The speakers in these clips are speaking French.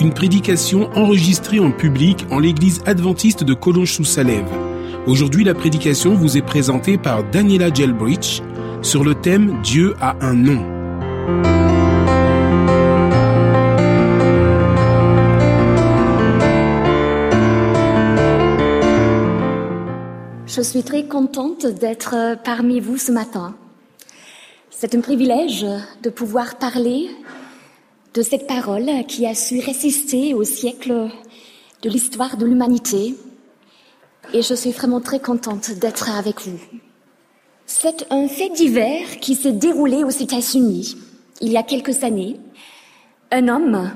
une prédication enregistrée en public en l'église adventiste de Collonges-sous-Salève. Aujourd'hui, la prédication vous est présentée par Daniela Gelbrich sur le thème Dieu a un nom. Je suis très contente d'être parmi vous ce matin. C'est un privilège de pouvoir parler de cette parole qui a su résister au siècle de l'histoire de l'humanité. Et je suis vraiment très contente d'être avec vous. C'est un fait divers qui s'est déroulé aux États-Unis il y a quelques années. Un homme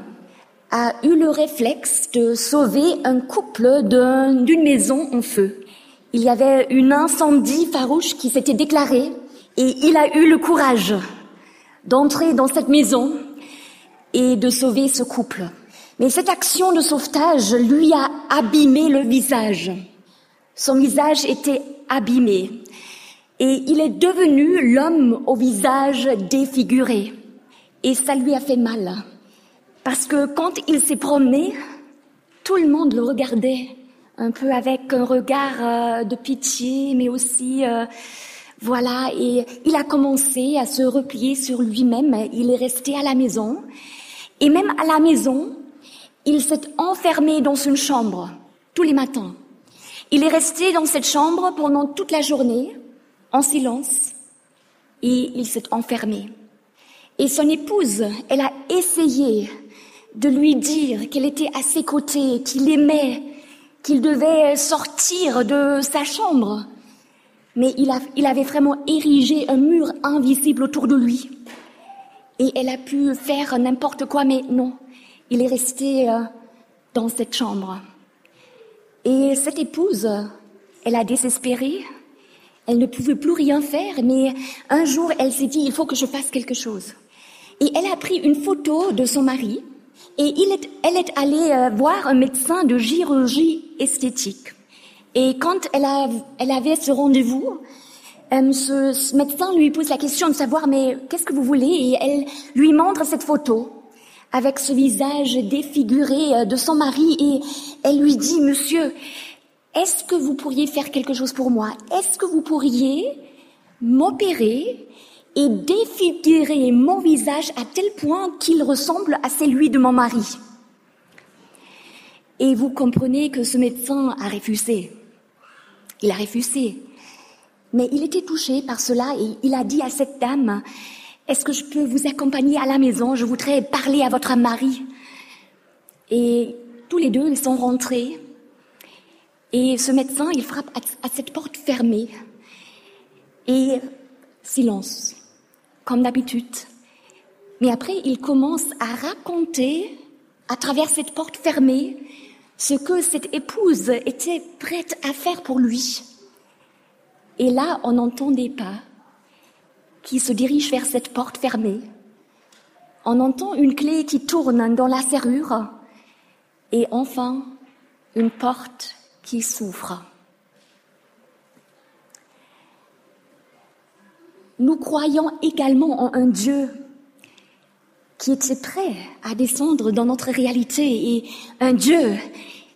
a eu le réflexe de sauver un couple d'une maison en feu. Il y avait une incendie farouche qui s'était déclarée et il a eu le courage d'entrer dans cette maison et de sauver ce couple. Mais cette action de sauvetage lui a abîmé le visage. Son visage était abîmé et il est devenu l'homme au visage défiguré. Et ça lui a fait mal. Parce que quand il s'est promené, tout le monde le regardait un peu avec un regard euh, de pitié, mais aussi euh, voilà. Et il a commencé à se replier sur lui-même. Il est resté à la maison et même à la maison, il s'est enfermé dans une chambre tous les matins. Il est resté dans cette chambre pendant toute la journée, en silence, et il s'est enfermé. Et son épouse, elle a essayé de lui dire qu'elle était à ses côtés, qu'il aimait, qu'il devait sortir de sa chambre. Mais il, il avait vraiment érigé un mur invisible autour de lui et elle a pu faire n'importe quoi, mais non, il est resté euh, dans cette chambre. Et cette épouse, elle a désespéré, elle ne pouvait plus rien faire, mais un jour, elle s'est dit, il faut que je fasse quelque chose. Et elle a pris une photo de son mari, et elle est allée euh, voir un médecin de chirurgie esthétique. Et quand elle avait ce rendez-vous, euh, ce, médecin lui pose la question de savoir mais qu'est-ce que vous voulez? Et elle lui montre cette photo avec ce visage défiguré euh, de son mari et elle lui dit monsieur est-ce que vous pourriez faire quelque chose pour moi? Est-ce que vous pourriez m'opérer et défigurer mon visage à tel point qu'il ressemble à celui de mon mari? Et vous comprenez que ce médecin a refusé. Il a refusé. Mais il était touché par cela et il a dit à cette dame, est-ce que je peux vous accompagner à la maison? Je voudrais parler à votre mari. Et tous les deux, ils sont rentrés. Et ce médecin, il frappe à cette porte fermée. Et silence, comme d'habitude. Mais après, il commence à raconter, à travers cette porte fermée, ce que cette épouse était prête à faire pour lui. Et là, on entend des pas qui se dirigent vers cette porte fermée. On entend une clé qui tourne dans la serrure et enfin une porte qui s'ouvre. Nous croyons également en un Dieu qui était prêt à descendre dans notre réalité et un Dieu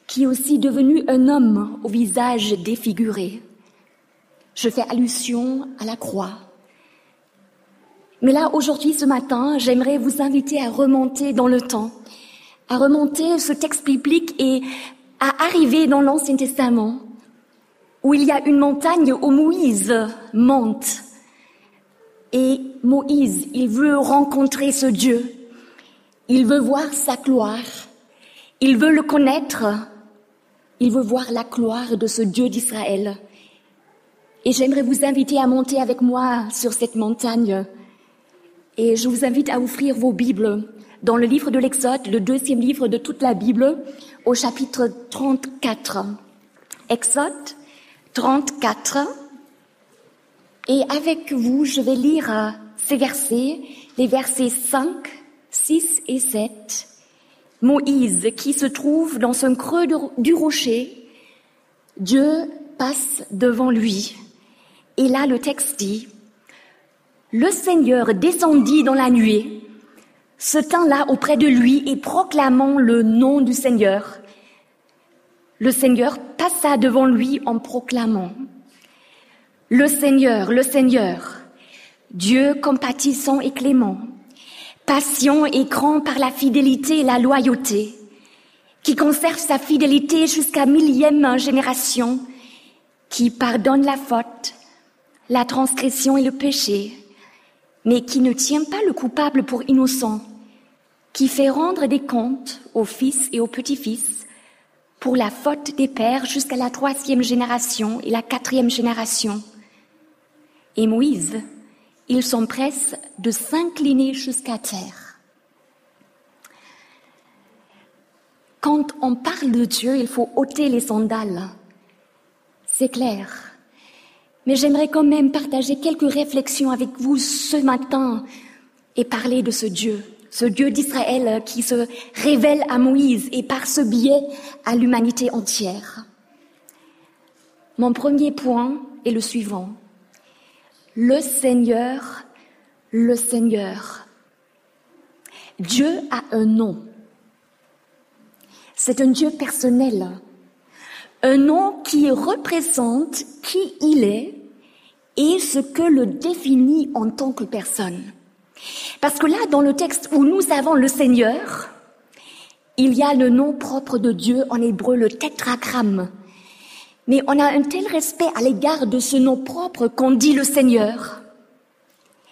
qui est aussi devenu un homme au visage défiguré. Je fais allusion à la croix. Mais là, aujourd'hui, ce matin, j'aimerais vous inviter à remonter dans le temps, à remonter ce texte biblique et à arriver dans l'Ancien Testament, où il y a une montagne où Moïse monte. Et Moïse, il veut rencontrer ce Dieu. Il veut voir sa gloire. Il veut le connaître. Il veut voir la gloire de ce Dieu d'Israël. Et j'aimerais vous inviter à monter avec moi sur cette montagne. Et je vous invite à ouvrir vos Bibles dans le livre de l'Exode, le deuxième livre de toute la Bible, au chapitre 34. Exode 34. Et avec vous, je vais lire ces versets, les versets 5, 6 et 7. Moïse, qui se trouve dans un creux du rocher, Dieu passe devant lui. Et là, le texte dit, le Seigneur descendit dans la nuée, se tint là auprès de lui et proclamant le nom du Seigneur. Le Seigneur passa devant lui en proclamant, le Seigneur, le Seigneur, Dieu compatissant et clément, patient et grand par la fidélité et la loyauté, qui conserve sa fidélité jusqu'à millième génération, qui pardonne la faute, la transgression et le péché, mais qui ne tient pas le coupable pour innocent, qui fait rendre des comptes aux fils et aux petits-fils pour la faute des pères jusqu'à la troisième génération et la quatrième génération. Et Moïse, il s'empresse de s'incliner jusqu'à terre. Quand on parle de Dieu, il faut ôter les sandales. C'est clair. Mais j'aimerais quand même partager quelques réflexions avec vous ce matin et parler de ce Dieu, ce Dieu d'Israël qui se révèle à Moïse et par ce biais à l'humanité entière. Mon premier point est le suivant. Le Seigneur, le Seigneur. Dieu a un nom. C'est un Dieu personnel un nom qui représente qui il est et ce que le définit en tant que personne. Parce que là, dans le texte où nous avons le Seigneur, il y a le nom propre de Dieu en hébreu, le tétragramme. Mais on a un tel respect à l'égard de ce nom propre qu'on dit le Seigneur.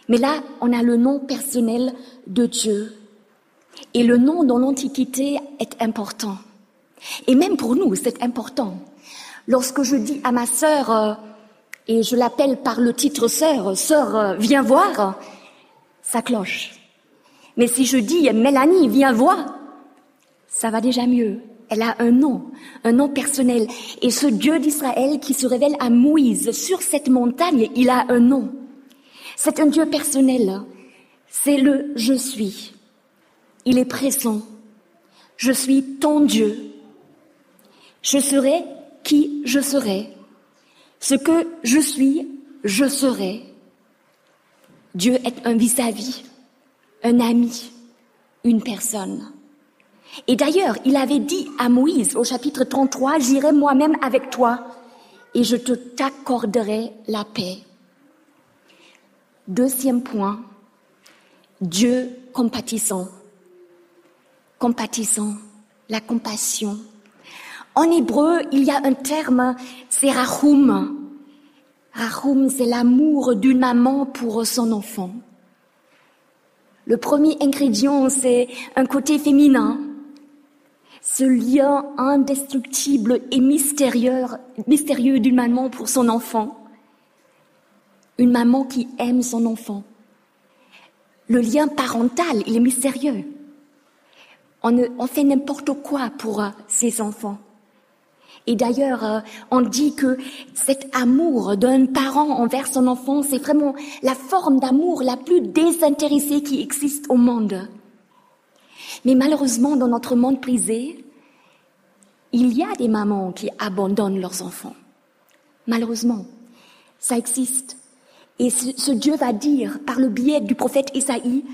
Mais là, on a le nom personnel de Dieu. Et le nom dans l'Antiquité est important. Et même pour nous, c'est important. Lorsque je dis à ma sœur, euh, et je l'appelle par le titre sœur, sœur, euh, viens voir, ça cloche. Mais si je dis Mélanie, viens voir, ça va déjà mieux. Elle a un nom, un nom personnel. Et ce Dieu d'Israël qui se révèle à Moïse sur cette montagne, il a un nom. C'est un Dieu personnel. C'est le je suis. Il est présent. Je suis ton Dieu. Je serai qui je serai. Ce que je suis, je serai. Dieu est un vis-à-vis, un ami, une personne. Et d'ailleurs, il avait dit à Moïse au chapitre 33, j'irai moi-même avec toi et je te t'accorderai la paix. Deuxième point, Dieu compatissant. Compatissant, la compassion, en hébreu, il y a un terme, c'est rahum. Rahum, c'est l'amour d'une maman pour son enfant. Le premier ingrédient, c'est un côté féminin. Ce lien indestructible et mystérieux, mystérieux d'une maman pour son enfant. Une maman qui aime son enfant. Le lien parental, il est mystérieux. On, on fait n'importe quoi pour ses enfants. Et d'ailleurs, euh, on dit que cet amour d'un parent envers son enfant, c'est vraiment la forme d'amour la plus désintéressée qui existe au monde. Mais malheureusement, dans notre monde prisé, il y a des mamans qui abandonnent leurs enfants. Malheureusement, ça existe. Et ce, Dieu va dire, par le biais du prophète Isaïe,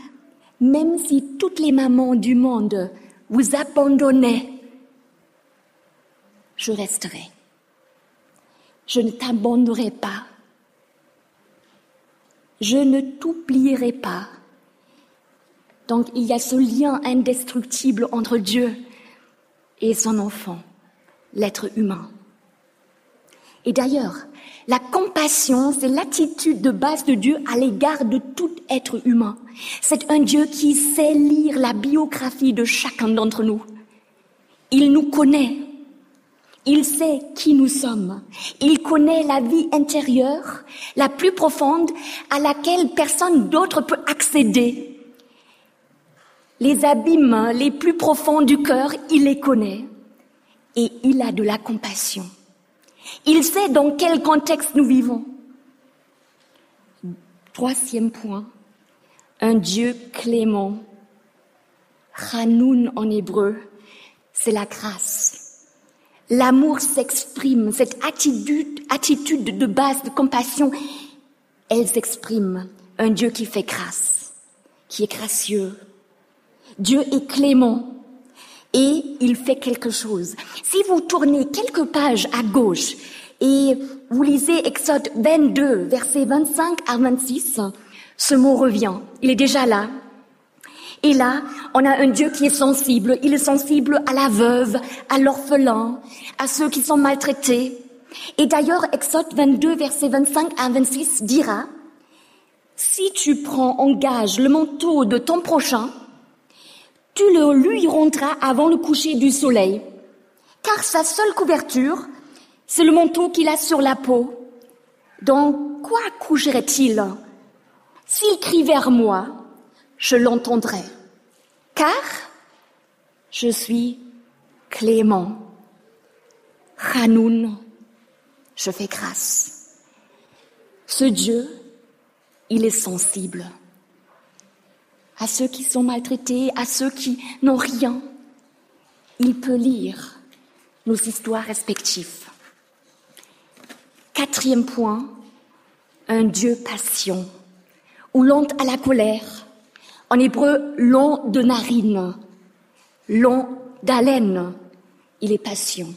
même si toutes les mamans du monde vous abandonnaient je resterai. Je ne t'abandonnerai pas. Je ne t'oublierai pas. Donc il y a ce lien indestructible entre Dieu et son enfant, l'être humain. Et d'ailleurs, la compassion, c'est l'attitude de base de Dieu à l'égard de tout être humain. C'est un Dieu qui sait lire la biographie de chacun d'entre nous. Il nous connaît. Il sait qui nous sommes. Il connaît la vie intérieure, la plus profonde, à laquelle personne d'autre peut accéder. Les abîmes les plus profonds du cœur, il les connaît et il a de la compassion. Il sait dans quel contexte nous vivons. Troisième point, un Dieu clément. Hanoun en hébreu, c'est la grâce. L'amour s'exprime, cette attitude, attitude de base de compassion, elle s'exprime. Un Dieu qui fait grâce, qui est gracieux. Dieu est clément et il fait quelque chose. Si vous tournez quelques pages à gauche et vous lisez Exode 22, versets 25 à 26, ce mot revient. Il est déjà là. Et là, on a un Dieu qui est sensible. Il est sensible à la veuve, à l'orphelin, à ceux qui sont maltraités. Et d'ailleurs, Exode 22, versets 25 à 26 dira, si tu prends en gage le manteau de ton prochain, tu le lui rendras avant le coucher du soleil, car sa seule couverture, c'est le manteau qu'il a sur la peau. Dans quoi coucherait-il? S'il crie vers moi, je l'entendrai, car je suis clément. Hanoun, je fais grâce. Ce Dieu, il est sensible à ceux qui sont maltraités, à ceux qui n'ont rien. Il peut lire nos histoires respectives. Quatrième point, un Dieu patient, ou lent à la colère. En hébreu, long de narine, long d'haleine. Il est patient.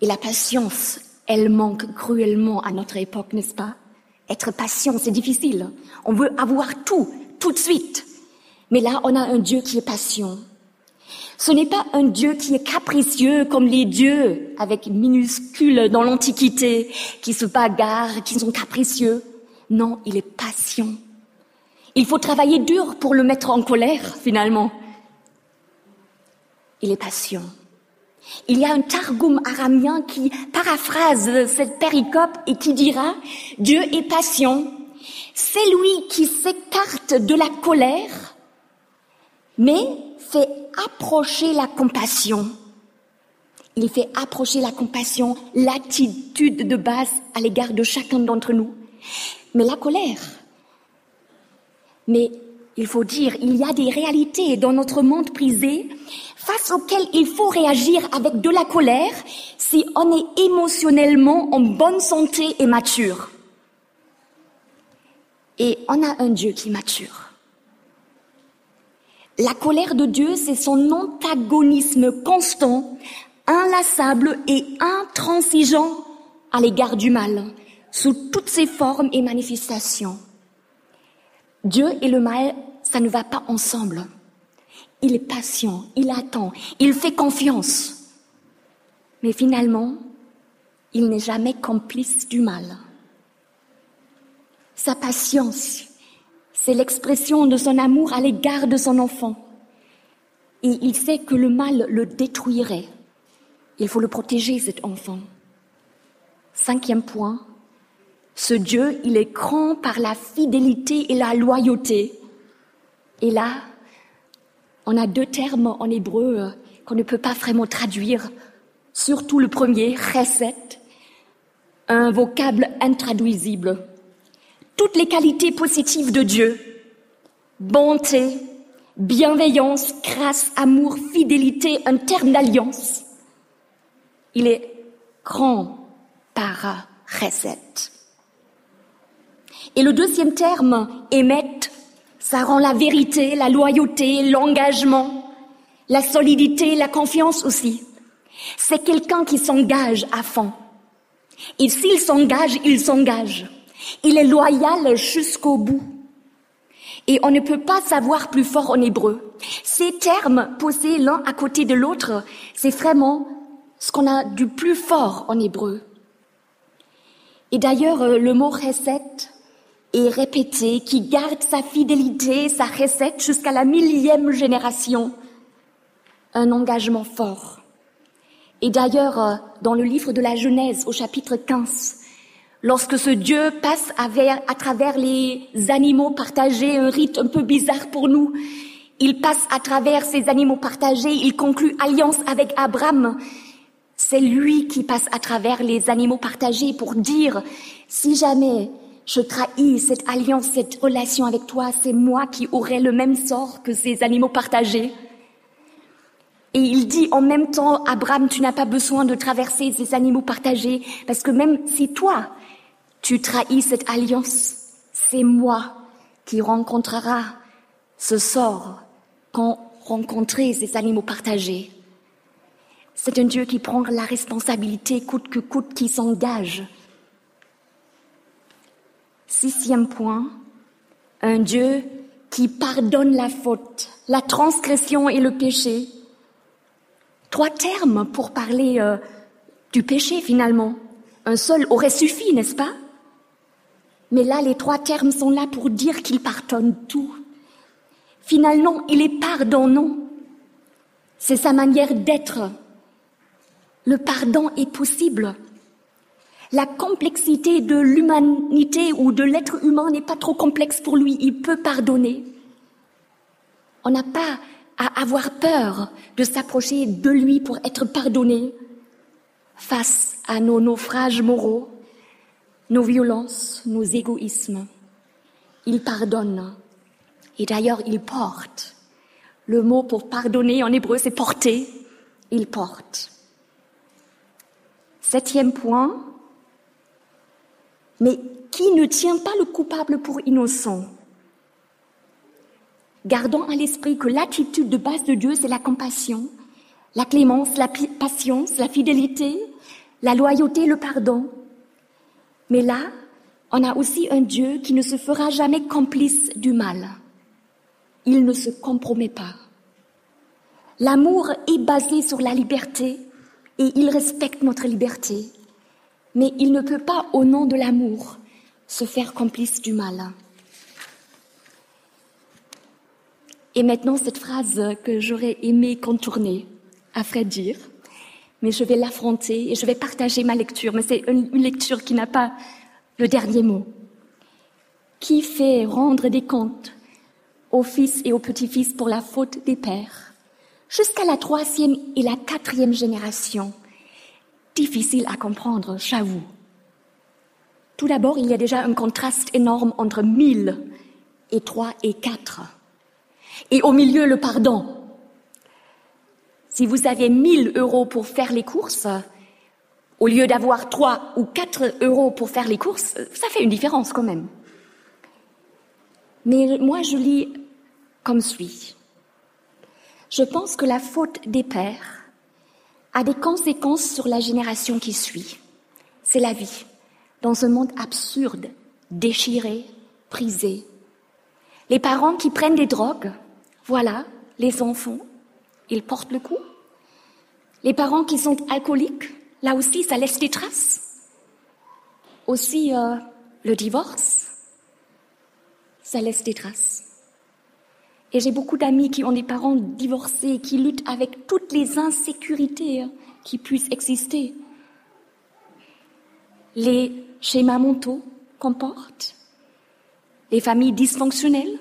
Et la patience, elle manque cruellement à notre époque, n'est-ce pas? Être patient, c'est difficile. On veut avoir tout, tout de suite. Mais là, on a un Dieu qui est patient. Ce n'est pas un Dieu qui est capricieux comme les dieux avec minuscules dans l'Antiquité, qui se bagarrent, qui sont capricieux. Non, il est patient. Il faut travailler dur pour le mettre en colère, finalement. Il est patient. Il y a un targum aramien qui paraphrase cette péricope et qui dira Dieu est patient. C'est lui qui s'écarte de la colère mais fait approcher la compassion. Il fait approcher la compassion, l'attitude de base à l'égard de chacun d'entre nous. Mais la colère. Mais il faut dire, il y a des réalités dans notre monde prisé face auxquelles il faut réagir avec de la colère si on est émotionnellement en bonne santé et mature. Et on a un Dieu qui mature. La colère de Dieu, c'est son antagonisme constant, inlassable et intransigeant à l'égard du mal, sous toutes ses formes et manifestations. Dieu et le mal, ça ne va pas ensemble. Il est patient, il attend, il fait confiance. Mais finalement, il n'est jamais complice du mal. Sa patience, c'est l'expression de son amour à l'égard de son enfant. Et il sait que le mal le détruirait. Il faut le protéger, cet enfant. Cinquième point, ce Dieu, il est grand par la fidélité et la loyauté. Et là, on a deux termes en hébreu euh, qu'on ne peut pas vraiment traduire, surtout le premier, chesed, un vocable intraduisible toutes les qualités positives de Dieu, bonté, bienveillance, grâce, amour, fidélité, un terme d'alliance. Il est grand par recette. Et le deuxième terme, émet, ça rend la vérité, la loyauté, l'engagement, la solidité, la confiance aussi. C'est quelqu'un qui s'engage à fond. Et s'il s'engage, il s'engage. Il est loyal jusqu'au bout. Et on ne peut pas savoir plus fort en hébreu. Ces termes posés l'un à côté de l'autre, c'est vraiment ce qu'on a du plus fort en hébreu. Et d'ailleurs, le mot recette est répété, qui garde sa fidélité, sa recette jusqu'à la millième génération. Un engagement fort. Et d'ailleurs, euh, dans le livre de la Genèse, au chapitre 15, Lorsque ce Dieu passe à, travers les animaux partagés, un rite un peu bizarre pour nous, Il passe à travers ces animaux partagés, il conclut alliance avec Abraham. C'est lui qui passe à travers les animaux partagés pour dire, si jamais je trahis cette alliance, cette relation avec toi, c'est moi qui aurai le même sort que ces animaux partagés. Et il dit en même temps, Abraham, tu n'as pas besoin de traverser ces animaux partagés, parce que même si toi, tu trahis cette alliance, c'est moi qui rencontrera ce sort quand rencontrer ces animaux partagés. C'est un Dieu qui prend la responsabilité coûte que coûte, qui s'engage. Sixième point, un Dieu qui pardonne la faute, la transgression et le péché, Trois termes pour parler euh, du péché finalement. Un seul aurait suffi, n'est-ce pas? Mais là, les trois termes sont là pour dire qu'il pardonne tout. Finalement, il est pardonnant. C'est sa manière d'être. Le pardon est possible. La complexité de l'humanité ou de l'être humain n'est pas trop complexe pour lui. Il peut pardonner. On n'a pas à avoir peur de s'approcher de lui pour être pardonné face à nos naufrages moraux, nos violences, nos égoïsmes. Il pardonne. Et d'ailleurs, il porte. Le mot pour pardonner en hébreu, c'est porter. Il porte. Septième point. Mais qui ne tient pas le coupable pour innocent? Gardons à l'esprit que l'attitude de base de Dieu, c'est la compassion, la clémence, la patience, la fidélité, la loyauté, le pardon. Mais là, on a aussi un Dieu qui ne se fera jamais complice du mal. Il ne se compromet pas. L'amour est basé sur la liberté et il respecte notre liberté. Mais il ne peut pas, au nom de l'amour, se faire complice du mal. Et maintenant, cette phrase que j'aurais aimé contourner, à dire, mais je vais l'affronter et je vais partager ma lecture, mais c'est une, lecture qui n'a pas le dernier mot. Qui fait rendre des comptes aux fils et aux petits-fils pour la faute des pères, jusqu'à la troisième et la quatrième génération. Difficile à comprendre, j'avoue. Tout d'abord, il y a déjà un contraste énorme entre mille et trois et quatre. Et au milieu, le pardon. Si vous avez 1000 euros pour faire les courses, au lieu d'avoir 3 ou 4 euros pour faire les courses, ça fait une différence quand même. Mais moi, je lis comme suit. Je pense que la faute des pères a des conséquences sur la génération qui suit. C'est la vie, dans un monde absurde, déchiré, prisé. Les parents qui prennent des drogues, voilà, les enfants, ils portent le coup. Les parents qui sont alcooliques, là aussi, ça laisse des traces. Aussi, euh, le divorce, ça laisse des traces. Et j'ai beaucoup d'amis qui ont des parents divorcés, qui luttent avec toutes les insécurités hein, qui puissent exister. Les schémas mentaux qu'on porte, les familles dysfonctionnelles,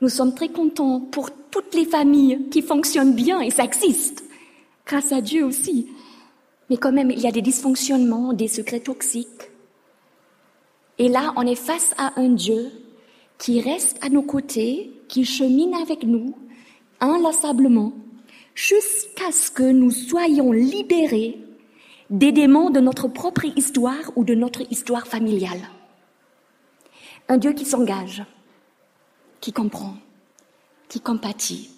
nous sommes très contents pour toutes les familles qui fonctionnent bien et ça existe, grâce à Dieu aussi. Mais quand même, il y a des dysfonctionnements, des secrets toxiques. Et là, on est face à un Dieu qui reste à nos côtés, qui chemine avec nous inlassablement, jusqu'à ce que nous soyons libérés des démons de notre propre histoire ou de notre histoire familiale. Un Dieu qui s'engage, qui comprend, qui compatit.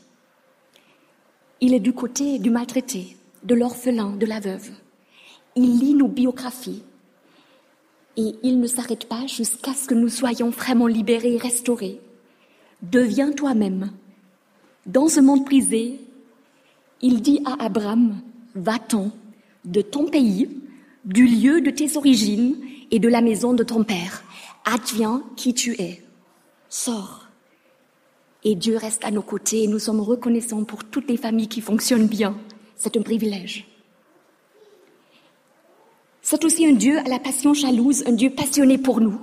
Il est du côté du maltraité, de l'orphelin, de la veuve. Il lit nos biographies et il ne s'arrête pas jusqu'à ce que nous soyons vraiment libérés et restaurés. Deviens toi-même. Dans ce monde prisé, il dit à Abraham, va-t'en de ton pays, du lieu de tes origines et de la maison de ton père. Adviens qui tu es. Sors et Dieu reste à nos côtés et nous sommes reconnaissants pour toutes les familles qui fonctionnent bien. C'est un privilège. C'est aussi un Dieu à la passion jalouse, un Dieu passionné pour nous.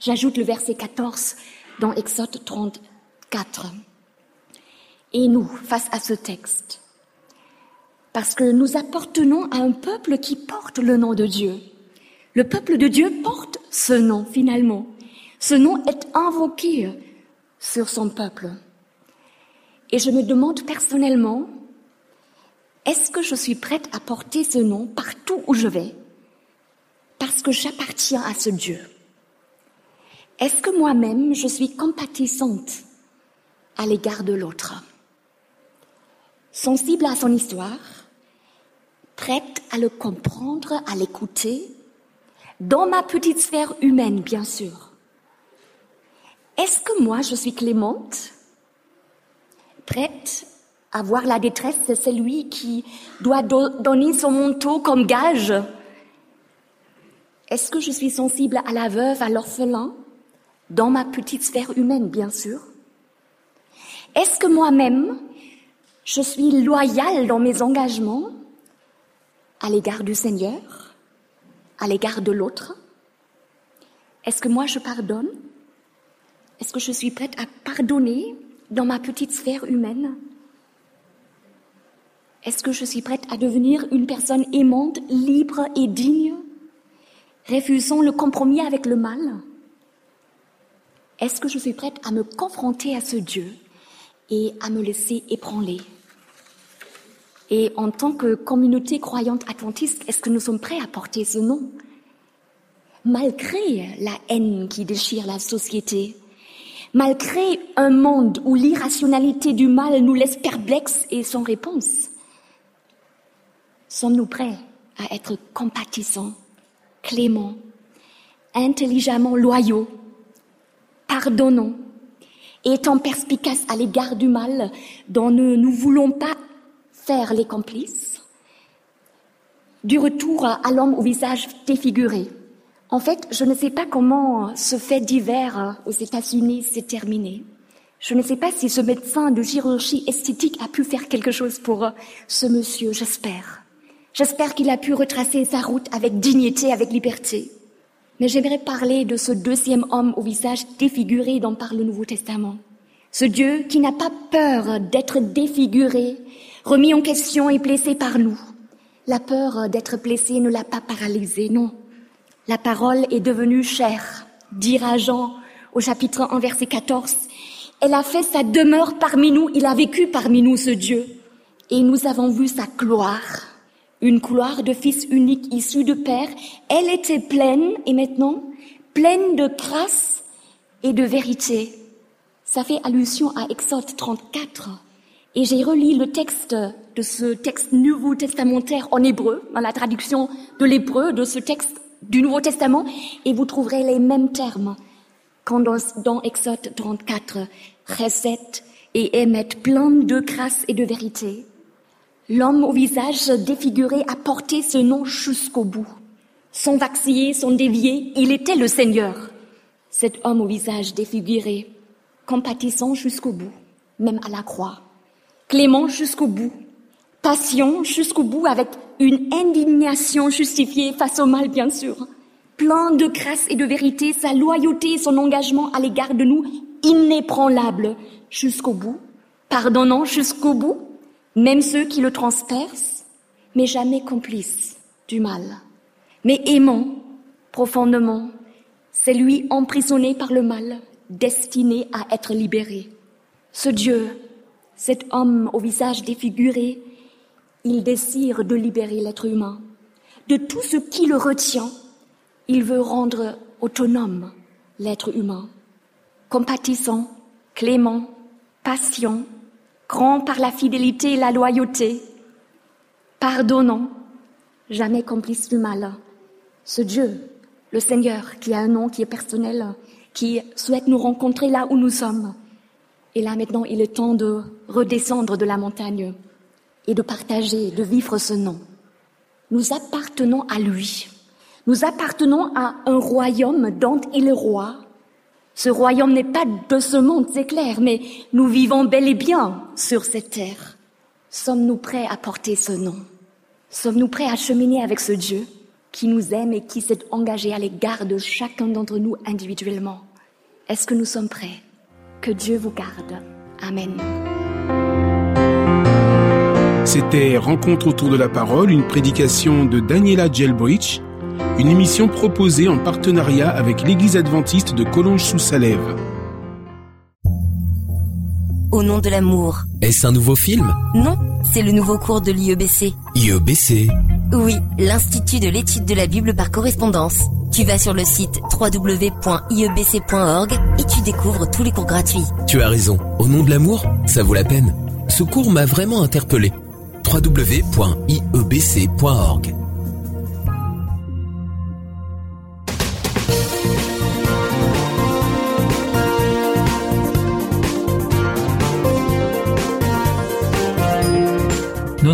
J'ajoute le verset 14 dans Exode 34. et nous face à ce texte Parce que nous appartenons à un peuple qui porte le nom de Dieu. Le peuple de Dieu porte ce nom finalement. Ce nom est invoqué sur son peuple. Et je me demande personnellement, est-ce que je suis prête à porter ce nom partout où je vais? Parce que j'appartiens à ce Dieu. Est-ce que moi-même je suis compatissante à l'égard de l'autre. Sensible à son histoire, prête à le comprendre, à l'écouter, dans ma petite sphère humaine, bien sûr. Est-ce que moi, je suis clémente, prête à voir la détresse de celui qui doit donner son manteau comme gage? Est-ce que je suis sensible à la veuve, à l'orphelin, dans ma petite sphère humaine, bien sûr? Est-ce que moi-même, je suis loyale dans mes engagements à l'égard du Seigneur, à l'égard de l'autre? Est-ce que moi, je pardonne? Est-ce que je suis prête à pardonner dans ma petite sphère humaine? Est-ce que je suis prête à devenir une personne aimante, libre et digne, refusant le compromis avec le mal? Est-ce que je suis prête à me confronter à ce Dieu et à me laisser ébranler. Et en tant que communauté croyante adventiste, est-ce que nous sommes prêts à porter ce nom? Malgré la haine qui déchire la société, malgré un monde où l'irrationalité du mal nous laisse perplexes et sans réponse Sommes-nous prêts à être compatissants, cléments, intelligemment loyaux, pardonnants, étant perspicaces à l'égard du mal dont nous ne voulons pas faire les complices Du retour à l'homme au visage défiguré, en fait, je ne sais pas comment ce fait divers aux États-Unis s'est terminé. Je ne sais pas si ce médecin de chirurgie esthétique a pu faire quelque chose pour ce monsieur, j'espère. J'espère qu'il a pu retracer sa route avec dignité, avec liberté. Mais j'aimerais parler de ce deuxième homme au visage défiguré dont parle le Nouveau Testament. Ce Dieu qui n'a pas peur d'être défiguré, remis en question et blessé par nous. La peur d'être blessé ne l'a pas paralysé, non. La parole est devenue chair, dira Jean au chapitre 1 verset 14. Elle a fait sa demeure parmi nous, il a vécu parmi nous ce Dieu. Et nous avons vu sa gloire, une gloire de fils unique issu de Père. Elle était pleine, et maintenant, pleine de grâce et de vérité. Ça fait allusion à Exode 34. Et j'ai relu le texte de ce texte nouveau testamentaire en hébreu, dans la traduction de l'hébreu de ce texte du Nouveau Testament et vous trouverez les mêmes termes quand dans, Exode 34, recette et émettent plein de grâce et de vérité. L'homme au visage défiguré a porté ce nom jusqu'au bout. Sans vaciller, sans dévier, il était le Seigneur. Cet homme au visage défiguré, compatissant jusqu'au bout, même à la croix, clément jusqu'au bout, patient jusqu'au bout avec une indignation justifiée face au mal, bien sûr. Plein de grâce et de vérité, sa loyauté et son engagement à l'égard de nous, inébranlable jusqu'au bout, pardonnant jusqu'au bout, même ceux qui le transpercent, mais jamais complice du mal, mais aimant profondément, c'est lui emprisonné par le mal, destiné à être libéré. Ce Dieu, cet homme au visage défiguré, il désire de libérer l'être humain de tout ce qui le retient. Il veut rendre autonome l'être humain, compatissant, clément, patient, grand par la fidélité et la loyauté, pardonnant, jamais complice du mal. Ce Dieu, le Seigneur, qui a un nom qui est personnel, qui souhaite nous rencontrer là où nous sommes. Et là maintenant, il est temps de redescendre de la montagne et de partager, de vivre ce nom. Nous appartenons à lui. Nous appartenons à un royaume dont il est roi. Ce royaume n'est pas de ce monde, c'est clair, mais nous vivons bel et bien sur cette terre. Sommes-nous prêts à porter ce nom? Sommes-nous prêts à cheminer avec ce Dieu qui nous aime et qui s'est engagé à l'égard de chacun d'entre nous individuellement? Est-ce que nous sommes prêts? Que Dieu vous garde. Amen. C'était Rencontre autour de la parole, une prédication de Daniela Gelbrich, une émission proposée en partenariat avec l'Église adventiste de Collonges-sous-Salève. Au nom de l'amour. Est-ce un nouveau film? Non, c'est le nouveau cours de l'IEBC. IEBC Oui, l'Institut de l'étude de la Bible par correspondance. Tu vas sur le site www.iebc.org et tu découvres tous les cours gratuits. Tu as raison, au nom de l'amour, ça vaut la peine. Ce cours m'a vraiment interpellé. www.iebc.org